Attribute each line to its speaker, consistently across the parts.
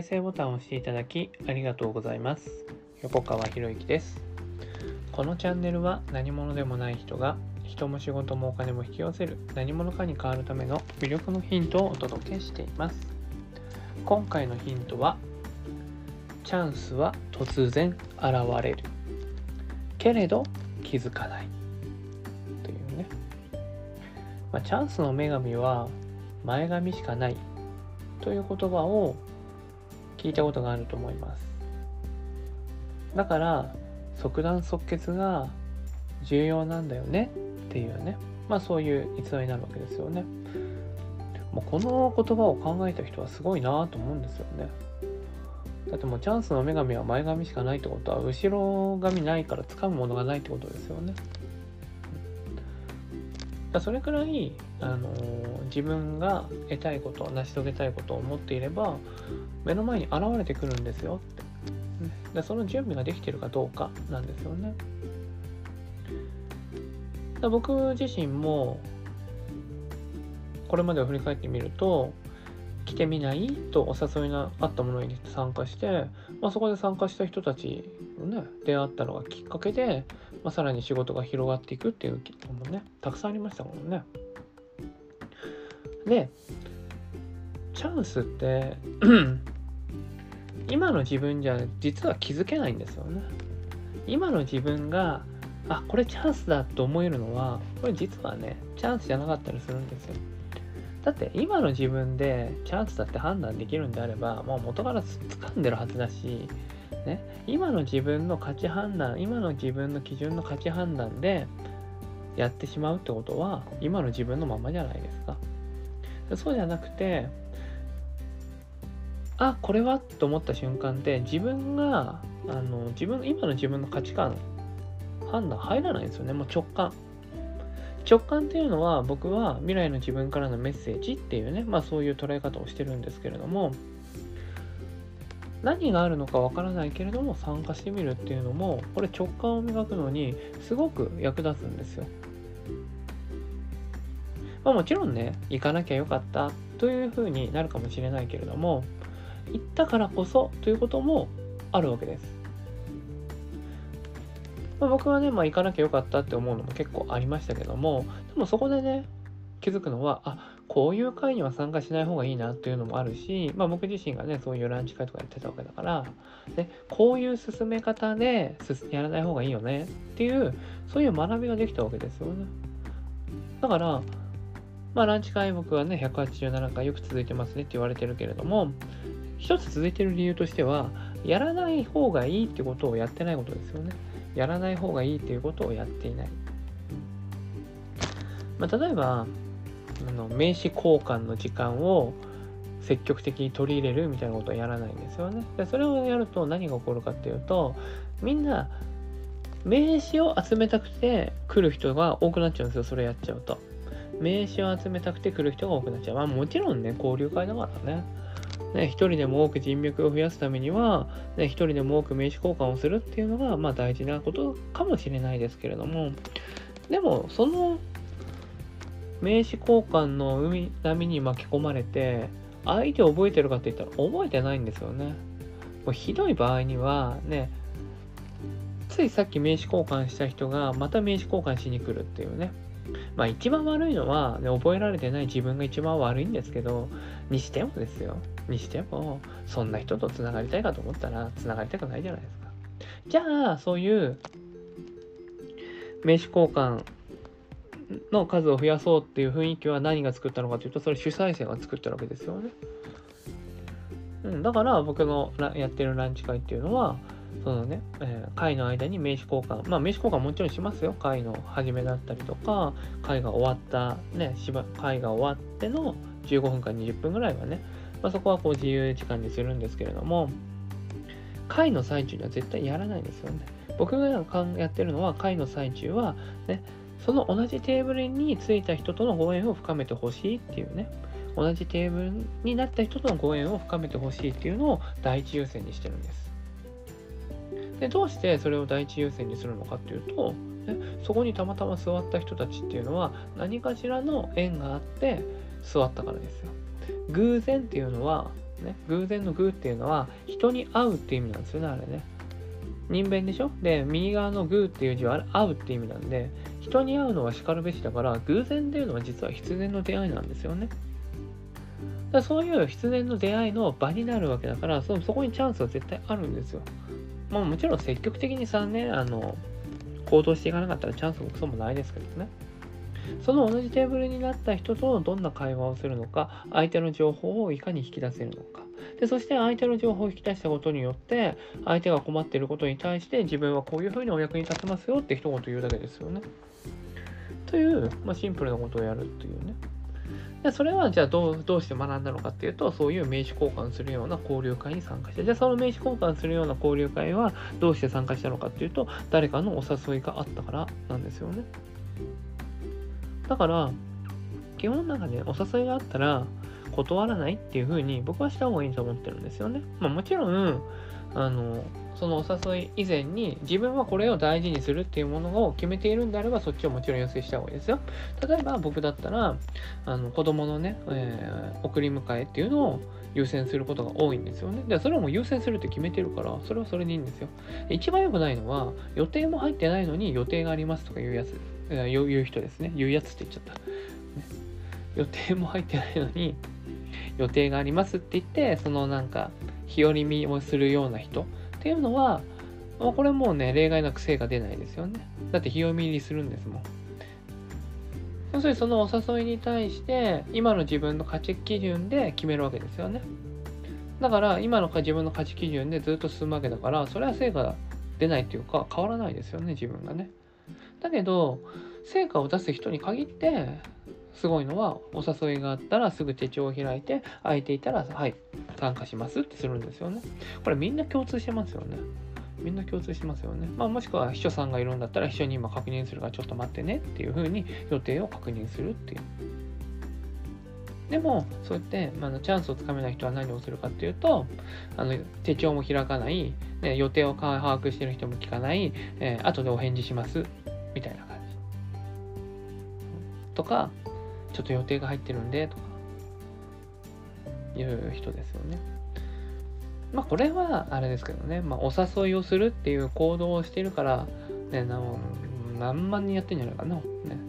Speaker 1: 再生ボタンを押していただきありがとうございます。横川博之です。このチャンネルは何者でもない人が人も仕事もお金も引き寄せる何者かに変わるための魅力のヒントをお届けしています。今回のヒントはチャンスは突然現れる。けれど気づかない。というね、まあ、チャンスの女神は前髪しかない。という言葉を聞いたことがあると思います。だから即断即決が重要なんだよねっていうね。まあそういう逸話になるわけですよね。もうこの言葉を考えた人はすごいなと思うんですよね。だってもうチャンスの女神は前髪しかないってことは後ろ髪ないから掴むものがないってことですよね。だそれくらい、あのー、自分が得たいこと成し遂げたいことを思っていれば目の前に現れてくるんですよって、だその準備ができてるかどうかなんですよね。だ僕自身もこれまでを振り返ってみると来てみない？とお誘いがあったものに参加して、まあ、そこで参加した人たちのね出会ったのがきっかけで、まあ、さらに仕事が広がっていくっていうのもねたくさんありましたもんね。でチャンスって 今の自分じゃ実は気づけないんですよね。今の自分があこれチャンスだと思えるのはこれ実はねチャンスじゃなかったりするんですよ。だって今の自分でチャンスだって判断できるんであればもう元から掴んでるはずだし、ね、今の自分の価値判断今の自分の基準の価値判断でやってしまうってことは今の自分のままじゃないですか。そうじゃなくてあこれはと思った瞬間って自分があの自分今の自分の価値観判断入らないんですよねもう直感直感っていうのは僕は未来の自分からのメッセージっていうねまあそういう捉え方をしてるんですけれども何があるのかわからないけれども参加してみるっていうのもこれ直感を磨くのにすごく役立つんですよ。まあ、もちろんね行かなきゃよかったというふうになるかもしれないけれども行ったからこそということもあるわけです。まあ、僕はね、まあ、行かなきゃよかったって思うのも結構ありましたけどもでもそこでね気づくのはあこういう会には参加しない方がいいなっていうのもあるし、まあ、僕自身がねそういうランチ会とかやってたわけだからでこういう進め方でやらない方がいいよねっていうそういう学びができたわけですよね。だからまあランチ会僕はね187回よく続いてますねって言われてるけれども一つ続いてる理由としてはやらない方がいいってことをやってないことですよね。やらない方がいいということをやっていない。まあ、例えばあの名刺交換の時間を積極的に取り入れるみたいなことはやらないんですよね。でそれをやると何が起こるかっていうとみんな名刺を集めたくて来る人が多くなっちゃうんですよそれやっちゃうと。名刺を集めたくて来る人が多くなっちゃう。まあもちろんね交流会だからね。ね、一人でも多く人脈を増やすためには、ね、一人でも多く名刺交換をするっていうのが、まあ、大事なことかもしれないですけれども、でも、その名刺交換の海波に巻き込まれて、相手を覚えてるかって言ったら覚えてないんですよね。もうひどい場合には、ね、ついさっき名刺交換した人がまた名刺交換しに来るっていうね。まあ一番悪いのは、ね、覚えられてない自分が一番悪いんですけど、にしてもですよ。にしても、そんな人と繋がりたいかと思ったら、繋がりたくないじゃないですか。じゃあ、そういう名刺交換の数を増やそうっていう雰囲気は何が作ったのかというと、それ主催者が作ったわけですよね。うん、だから僕のやってるランチ会っていうのは、そのね、えー、会の間に名刺交換、まあ名刺交換もちろんしますよ。会の始めだったりとか、会が終わった、ね、会が終わっての15分間20分ぐらいはね、まあ、そこはこう自由時間にするんですけれども、会の最中には絶対やらないですよね。僕がやってるのは会の最中は、ね、その同じテーブルに着いた人とのご縁を深めてほしいっていうね、同じテーブルになった人とのご縁を深めてほしいっていうのを第一優先にしてるんです。で、どうしてそれを第一優先にするのかっていうと、そこにたまたま座った人たちっていうのは何かしらの縁があって座ったからですよ。偶然っていうのはね。偶然の偶っていうのは人に会うっていう意味なんですよね、あれね。人弁でしょ？で、右側の偶っていう字は会うって意味なんで、人に会うのは叱るべしだから、偶然っていうのは実は必然の出会いなんですよね。だそういう必然の出会いの場になるわけだからそ、そこにチャンスは絶対あるんですよ。まあもちろん積極的にさね、あの、行動していかなかったらチャンスもクソもないですけどね。その同じテーブルになった人とどんな会話をするのか、相手の情報をいかに引き出せるのか。でそして相手の情報を引き出したことによって、相手が困っていることに対して自分はこういうふうにお役に立てますよって一言言うだけですよね。という、まあ、シンプルなことをやるっていうね。でそれはじゃあどうどうして学んだのかっていうとそういう名刺交換するような交流会に参加してじゃあその名刺交換するような交流会はどうして参加したのかっていうと誰かのお誘いがあったからなんですよね。だから基本なんかねお誘いがあったら断らないっていう風に僕はした方がいいと思ってるんですよね。まあもちろんあのそのお誘い以前に自分はこれを大事にするっていうものを決めているんであればそっちをもちろん要請した方がいいですよ。例えば僕だったらあの子供のね、えー、送り迎えっていうのを優先することが多いんですよね。で、それはもう優先するって決めてるから、それはそれでいいんですよ。一番良くないのは、予定も入ってないのに予定がありますとか言うやつ、えー、言う人ですね。言うやつって言っちゃった。ね、予定も入ってないのに、予定がありますって言って、そのなんか、日和見をするような人？っていうのは、これもうね、例外なく成果出ないですよね。だって日を見入りするんですもん。要するにそのお誘いに対して今の自分の価値基準で決めるわけですよね。だから今の自分の価値基準でずっと進むわけだからそれは成果が出ないっていうか変わらないですよね自分がね。だけど成果を出す人に限ってすごいのはお誘いがあったらすぐ手帳を開いて空いていたらはい参加しますってするんですよね。これみんな共通してますよね。みんな共通してますよね。まあ、もしくは秘書さんがいるんだったら秘書に今確認するからちょっと待ってねっていうふうに予定を確認するっていう。でも、そうやって、まあ、チャンスをつかめない人は何をするかっていうと、あの手帳も開かない、ね、予定を把握してる人も聞かない、えー、後でお返事します、みたいな感じ。とか、ちょっと予定が入ってるんで、とか、いう人ですよね。まあこれはあれですけどね、まあ、お誘いをするっていう行動をしているから、ね、何万人やってんじゃないかな、ね、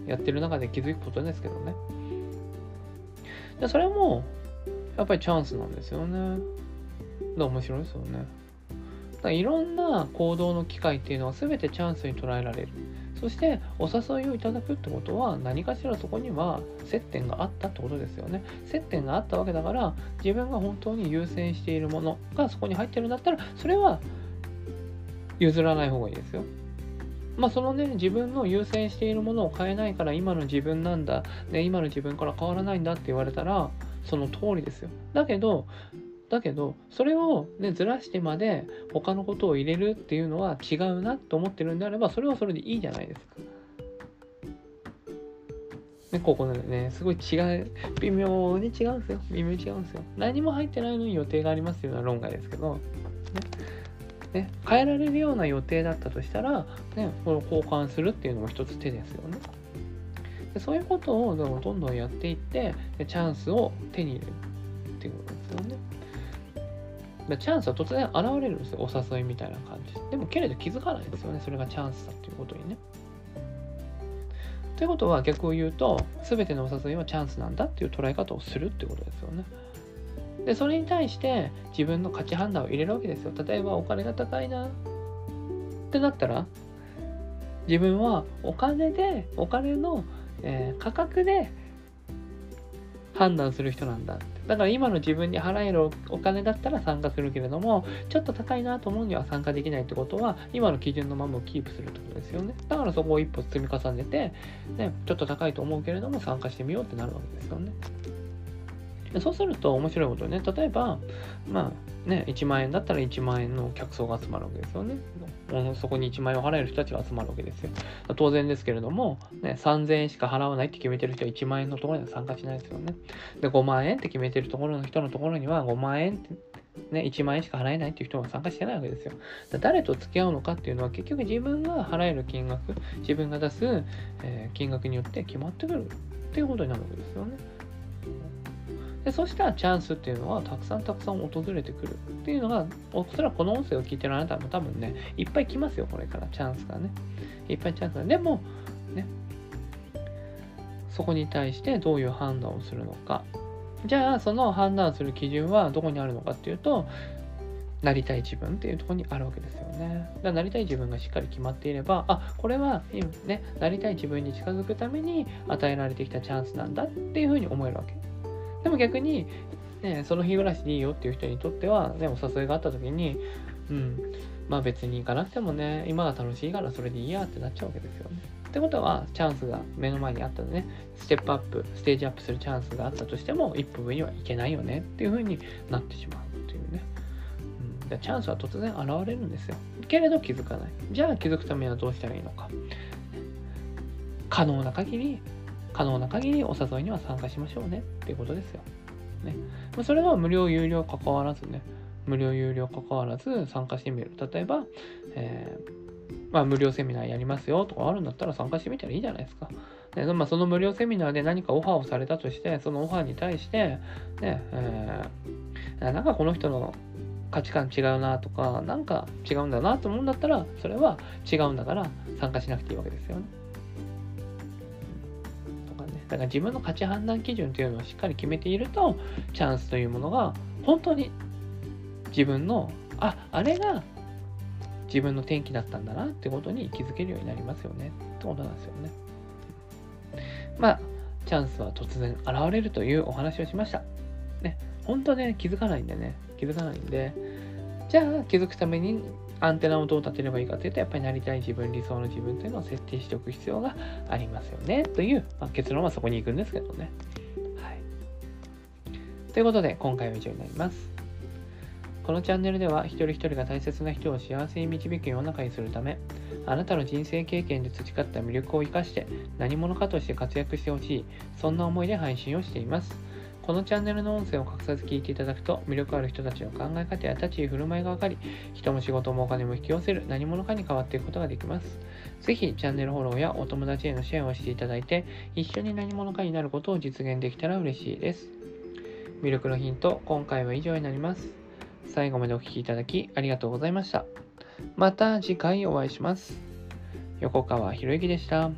Speaker 1: やってる中で気づくことですけどね。でそれもやっぱりチャンスなんですよね。だ面白いですよね。だいろんな行動の機会っていうのは全てチャンスに捉えられる。そしてお誘いをいただくってことは何かしらそこには接点があったってことですよね。接点があったわけだから自分が本当に優先しているものがそこに入ってるんだったらそれは譲らない方がいいですよ。まあそのね自分の優先しているものを変えないから今の自分なんだ、ね、今の自分から変わらないんだって言われたらその通りですよ。だけどだけどそれを、ね、ずらしてまで他のことを入れるっていうのは違うなと思ってるんであればそれはそれでいいじゃないですか。ね、ここでね、すごい違う、微妙に違うんですよ。微妙に違うんですよ。何も入ってないのに予定がありますというのは論外ですけど、ね、ね、変えられるような予定だったとしたら、ね、これを交換するっていうのも一つ手ですよね。でそういうことをどんどんやっていって、チャンスを手に入れるチャンスは突然現れるんですよ。お誘いみたいな感じ。でも、けれど気づかないですよね。それがチャンスだっていうことにね。ということは逆を言うと、全てのお誘いはチャンスなんだっていう捉え方をするってことですよね。で、それに対して自分の価値判断を入れるわけですよ。例えば、お金が高いなってなったら、自分はお金で、お金の、えー、価格で判断する人なんだってだから今の自分に払えるお金だったら参加するけれども、ちょっと高いなと思うには参加できないってことは、今の基準のままをキープするってことですよね。だからそこを一歩積み重ねて、ね、ちょっと高いと思うけれども参加してみようってなるわけですよね。そうすると面白いことね、例えば、まあね、1万円だったら1万円の客層が集まるわけですよね。そこに1万円を払える人たちが集まるわけですよ。当然ですけれども、ね、3000円しか払わないって決めてる人は1万円のところには参加しないですよね。で、5万円って決めてるところの人のところには5万円ってね、1万円しか払えないっていう人が参加してないわけですよ。誰と付き合うのかっていうのは結局自分が払える金額、自分が出す、え、金額によって決まってくるっていうことになるわけですよね。でそしたらチャンスっていうのはたくさんたくさん訪れてくるっていうのがおそらくこの音声を聞いてるあなたも多分ねいっぱい来ますよこれからチャンスがね。いっぱいチャンスが。でもね。そこに対してどういう判断をするのか。じゃあその判断する基準はどこにあるのかっていうとなりたい自分っていうところにあるわけですよね。だからなりたい自分がしっかり決まっていれば、あ、これはね、なりたい自分に近づくために与えられてきたチャンスなんだっていうふうに思えるわけ。でも逆に、ね、その日暮らしでいいよっていう人にとっては、ね、お誘いがあった時に、うん、まあ別に行かなくてもね、今が楽しいからそれでいいやってなっちゃうわけですよね。ってことは、チャンスが目の前にあったのね、ステップアップ、ステージアップするチャンスがあったとしても、一歩上にはいけないよねっていうふうになってしまうっていうね。うん、チャンスは突然現れるんですよ。けれど気づかない。じゃあ気づくためにはどうしたらいいのか。可能な限り可能な限りお誘いには参加しましょうねっていうことですよ。ね。それは無料、有料関わらずね、無料、有料関わらず参加してみる。例えば、えー、まあ、無料セミナーやりますよとかあるんだったら参加してみたらいいじゃないですか。ねまあ、その無料セミナーで何かオファーをされたとして、そのオファーに対して、ね、えー、なんかこの人の価値観違うなとか、なんか違うんだなと思うんだったら、それは違うんだから参加しなくていいわけですよね。だから自分の価値判断基準というのをしっかり決めていると、チャンスというものが本当に自分の、あ、あれが自分の転機だったんだなってことに気づけるようになりますよねってことなんですよね。まあ、チャンスは突然現れるというお話をしました。ね、本当ね、気づかないんでね、気づかないんで、じゃあ気づくためにアンテナをどう立てればいいかというと、やっぱりなりたい自分、理想の自分というのを設定しておく必要がありますよね。という、まあ、結論はそこに行くんですけどね。はい。ということで、今回は以上になります。このチャンネルでは、一人一人が大切な人を幸せに導く世の中にするため、あなたの人生経験で培った魅力を生かして、何者かとして活躍してほしい、そんな思いで配信をしています。このチャンネルの音声を隠さず聞いていただくと、魅力ある人たちの考え方や立ち居振る舞いが分かり、人も仕事もお金も引き寄せる何者かに変わっていくことができます。ぜひ、チャンネルフォローやお友達へのシェアをしていただいて、一緒に何者かになることを実現できたら嬉しいです。魅力のヒント、今回は以上になります。最後までお聴きいただきありがとうございました。また次回お会いします。横川博之でした。